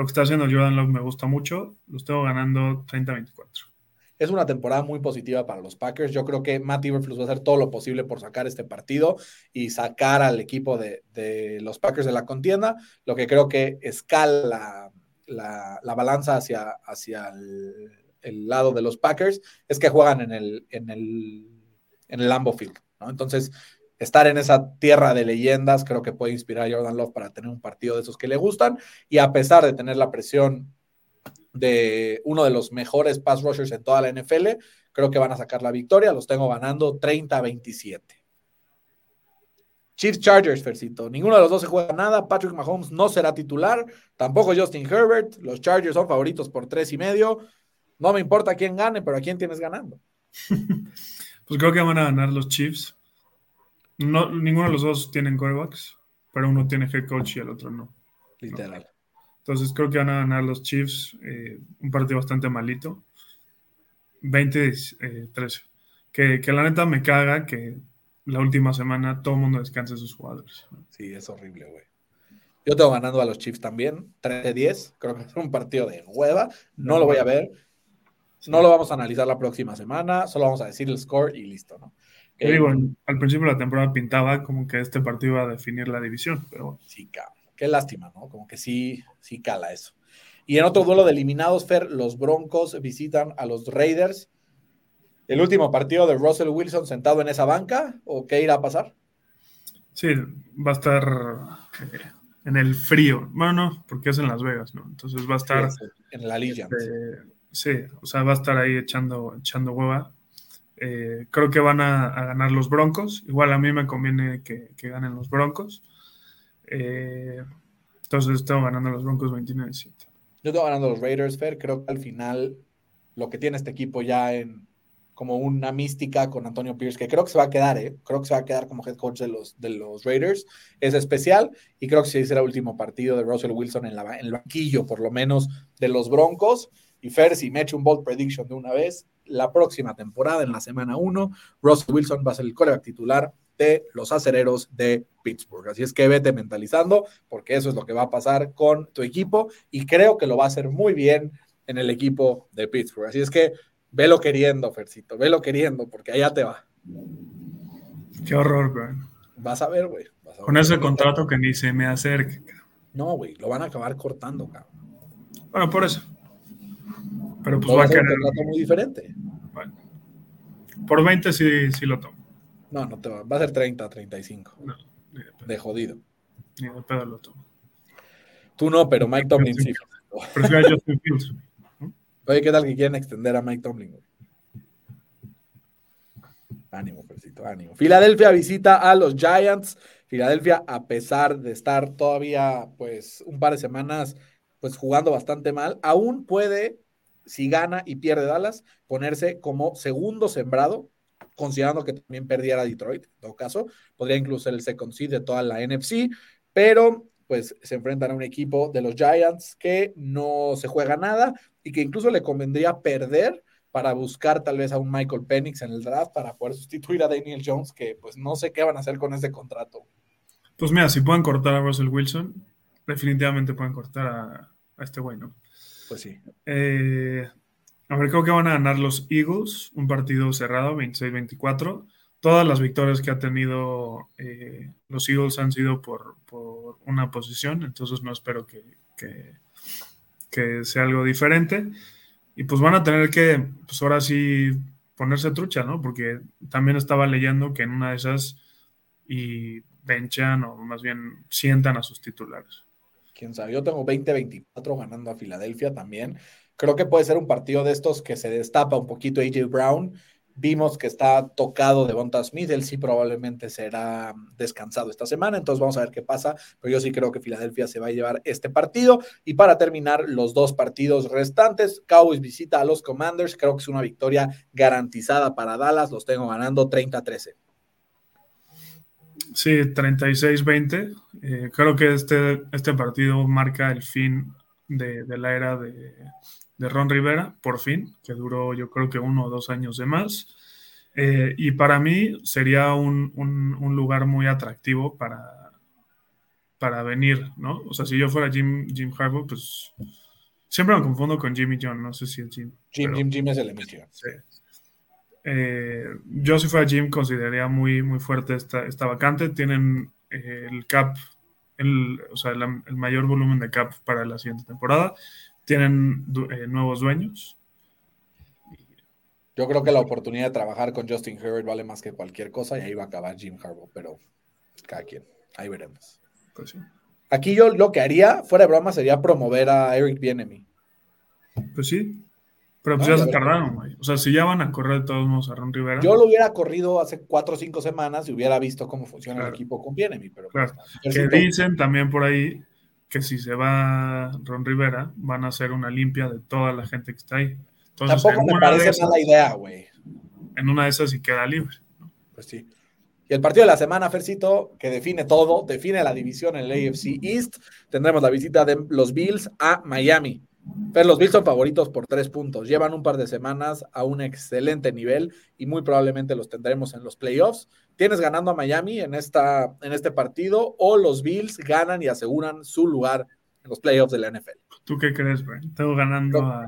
Lo que está haciendo Jordan Love me gusta mucho. Lo tengo ganando 30-24 es una temporada muy positiva para los Packers. Yo creo que Matt Iverflus va a hacer todo lo posible por sacar este partido y sacar al equipo de, los Packers de la contienda, lo que creo que escala la, balanza hacia, hacia el, lado de los Packers es que juegan en el, en el, en el Lambo Field. ¿no? Entonces, estar en esa tierra de leyendas creo que puede inspirar a Jordan Love para tener un partido de esos que le gustan y a pesar de tener la presión de uno de los mejores pass rushers en toda la NFL. Creo que van a sacar la victoria. Los tengo ganando 30-27. Chiefs Chargers, Fercito. Ninguno de los dos se juega nada. Patrick Mahomes no será titular. Tampoco Justin Herbert. Los Chargers son favoritos por tres y medio. No me importa quién gane, pero a quién tienes ganando. (laughs) pues creo que van a ganar los Chiefs. No, ninguno de los dos tienen quarterbacks, pero uno tiene head coach y el otro no. Literal. Entonces creo que van a ganar los Chiefs eh, un partido bastante malito. 20-13. que, que, la neta me caga que la última semana todo el mundo descanse sus jugadores. Sí, es horrible, güey. Yo tengo ganando a los Chiefs también, 13-10. Creo que es un partido de hueva. No lo voy a ver. No lo vamos a analizar la próxima semana. Solo vamos a decir el score y listo, ¿no? Eh, al principio de la temporada pintaba como que este partido iba a definir la división, pero Sí, cabrón. Qué lástima, ¿no? Como que sí, sí cala eso. Y en otro duelo de eliminados, Fer, los Broncos visitan a los Raiders. ¿El último partido de Russell Wilson sentado en esa banca? ¿O qué irá a pasar? Sí, va a estar eh, en el frío. Bueno, no, porque es en Las Vegas, ¿no? Entonces va a estar. en la Liga. Este, sí, o sea, va a estar ahí echando, echando hueva. Eh, creo que van a, ganar los Broncos. Igual a mí me conviene que, que ganen los Broncos. Eh, entonces estaba ganando los Broncos 29-7. Yo estoy ganando los Raiders, Fer. Creo que al final lo que tiene este equipo ya en como una mística con Antonio Pierce, que creo que se va a quedar, ¿eh? creo que se va a quedar como head coach de los, de los Raiders, es especial y creo que sí será el último partido de Russell Wilson en, la, en el banquillo, por lo menos, de los Broncos. Y Fer, si me echo un bold prediction de una vez, la próxima temporada, en la semana 1, Russell Wilson va a ser el coreback titular de los acereros de Pittsburgh. Así es que vete mentalizando, porque eso es lo que va a pasar con tu equipo y creo que lo va a hacer muy bien en el equipo de Pittsburgh. Así es que velo queriendo, Fercito, velo queriendo, porque allá te va. Qué horror, güey. Vas a ver, güey. Con ese contrato que ni se me acerque. No, güey, lo van a acabar cortando, cabrón. Bueno, por eso. Pero pues va, a ser un contrato muy diferente. Bueno. Por 20 sí, sí lo tomo. No, no te va. Va a ser 30, 35. No, de, jodido. Ni de pedo lo tomo. Tú no, pero Mike Tomlin sí. Prefiero a Justin Fields. Oye, ¿qué tal que quieren extender a Mike Tomlin? Ánimo, Percito, ánimo. Filadelfia visita a los Giants. Filadelfia, a pesar de estar todavía, pues, un par de semanas, pues, jugando bastante mal, aún puede, si gana y pierde Dallas, ponerse como segundo sembrado considerando que también perdiera Detroit, en todo caso, podría incluso ser el second seed de toda la NFC, pero pues se enfrentan a un equipo de los Giants que no se juega nada y que incluso le convendría perder para buscar tal vez a un Michael Penix en el draft para poder sustituir a Daniel Jones, que pues no sé qué van a hacer con ese contrato. Pues mira, si pueden cortar a Russell Wilson, definitivamente pueden cortar a, a este güey, ¿no? Pues sí. Eh, a ver, creo que van a ganar los Eagles, un partido cerrado, 26-24. Todas las victorias que ha tenido eh, los Eagles han sido por, una posición, entonces no espero que, que, sea algo diferente. Y pues van a tener que, pues ahora sí, ponerse trucha, ¿no? Porque también estaba leyendo que en una de esas y benchan o más bien sientan a sus titulares. Quién sabe, yo tengo 20-24 ganando a Filadelfia también. Creo que puede ser un partido de estos que se destapa un poquito AJ Brown. Vimos que está tocado de Smith, él sí probablemente será descansado esta semana, entonces vamos a ver qué pasa, pero yo sí creo que Filadelfia se va a llevar este partido. Y para terminar, los dos partidos restantes, Cowboys visita a los Commanders, creo que es una victoria garantizada para Dallas, los tengo ganando 30-13. Sí, 36-20. Eh, creo que este, este partido marca el fin de la era de, de Ron Rivera, por fin, que duró yo creo que uno o dos años de más. Eh, y para mí sería un, lugar muy atractivo para, para venir, ¿no? O sea, si yo fuera Jim, Jim Harbaugh, pues siempre me confundo con Jimmy John, no sé si es Jim. Jim, Jim, Jim es el emisión. Sí. Eh, yo si fuera Jim consideraría muy, muy fuerte esta, esta vacante. Tienen eh, el cap, el, o sea, el mayor volumen de cap para la siguiente temporada. Tienen nuevos dueños. Yo creo que la oportunidad de trabajar con Justin Herbert vale más que cualquier cosa y ahí va a acabar Jim Harbaugh, pero cada quien, ahí veremos. Pues Aquí yo lo que haría, fuera de broma, sería promover a Eric Bienemy. Pues sí, pero pues ya se tardaron, güey. O sea, si ya van a correr de todos modos a Ron Rivera. Yo lo hubiera corrido hace cuatro o cinco semanas y hubiera visto cómo funciona el equipo con Bienemy, pero pues, que dicen también por ahí que si se va Ron Rivera, van a hacer una limpia de toda la gente que está ahí. Tampoco me parece mala idea, güey. En una de esas sí queda libre. Pues sí. Y el partido de la semana, Fercito, que define todo, define la división en el AFC East. Tendremos la visita de los Bills a Miami. Pero los Bills son favoritos por tres puntos. Llevan un par de semanas a un excelente nivel y muy probablemente los tendremos en los playoffs. ¿Tienes ganando a Miami en, esta, en este partido o los Bills ganan y aseguran su lugar en los playoffs de la NFL? ¿Tú qué crees, Brian? Tengo ganando a,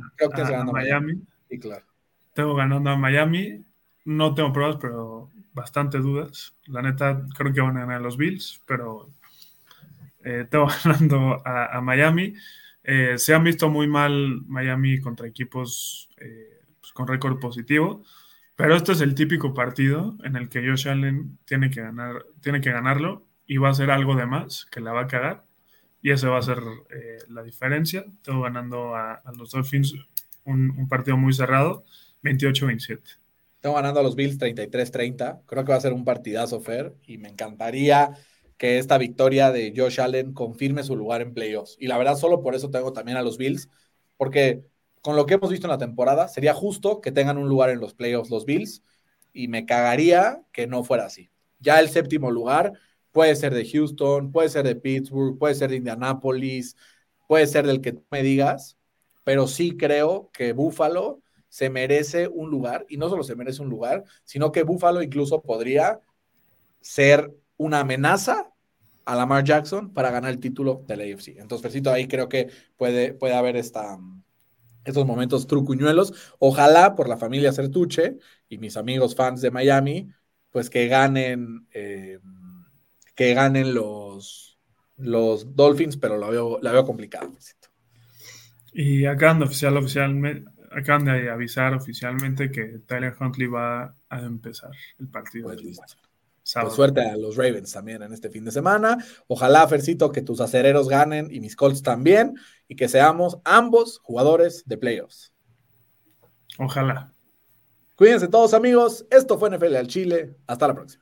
Miami. Sí, claro. Tengo ganando a Miami. No tengo pruebas, pero bastante dudas. La neta, creo que van a ganar los Bills, pero eh, tengo (laughs) ganando a, Miami. Eh, se han visto muy mal Miami contra equipos eh, pues, con récord positivo, pero este es el típico partido en el que Josh Allen tiene que, ganar, tiene que ganarlo y va a ser algo de más que la va a cagar y ese va a ser eh, la diferencia. Tengo ganando a, los Dolphins un, partido muy cerrado, 28-27. Tengo ganando a los Bills 33-30. Creo que va a ser un partidazo, Fer, y me encantaría que esta victoria de Josh Allen confirme su lugar en playoffs. Y la verdad, solo por eso tengo también a los Bills, porque con lo que hemos visto en la temporada, sería justo que tengan un lugar en los playoffs los Bills, y me cagaría que no fuera así. Ya el séptimo lugar Puede ser de Houston, puede ser de Pittsburgh, puede ser de Indianapolis, puede ser del que tú me digas, pero sí creo que Buffalo se merece un lugar, y no solo se merece un lugar, sino que Buffalo incluso podría ser una amenaza a Lamar Jackson para ganar el título del AFC. Entonces, Fercito, ahí creo que puede, puede haber esta, estos momentos trucuñuelos. Ojalá por la familia Certuche y mis amigos fans de Miami, pues que ganen. Eh, que ganen los, los Dolphins, pero la veo, la veo complicada. Y acaban de, oficial, oficialmente, acaban de avisar oficialmente que Tyler Huntley va a empezar el partido. Pues pues suerte a los Ravens también en este fin de semana. Ojalá, Fercito, que tus acereros ganen y mis Colts también y que seamos ambos jugadores de playoffs. Ojalá. Cuídense todos, amigos. Esto fue NFL al Chile. Hasta la próxima.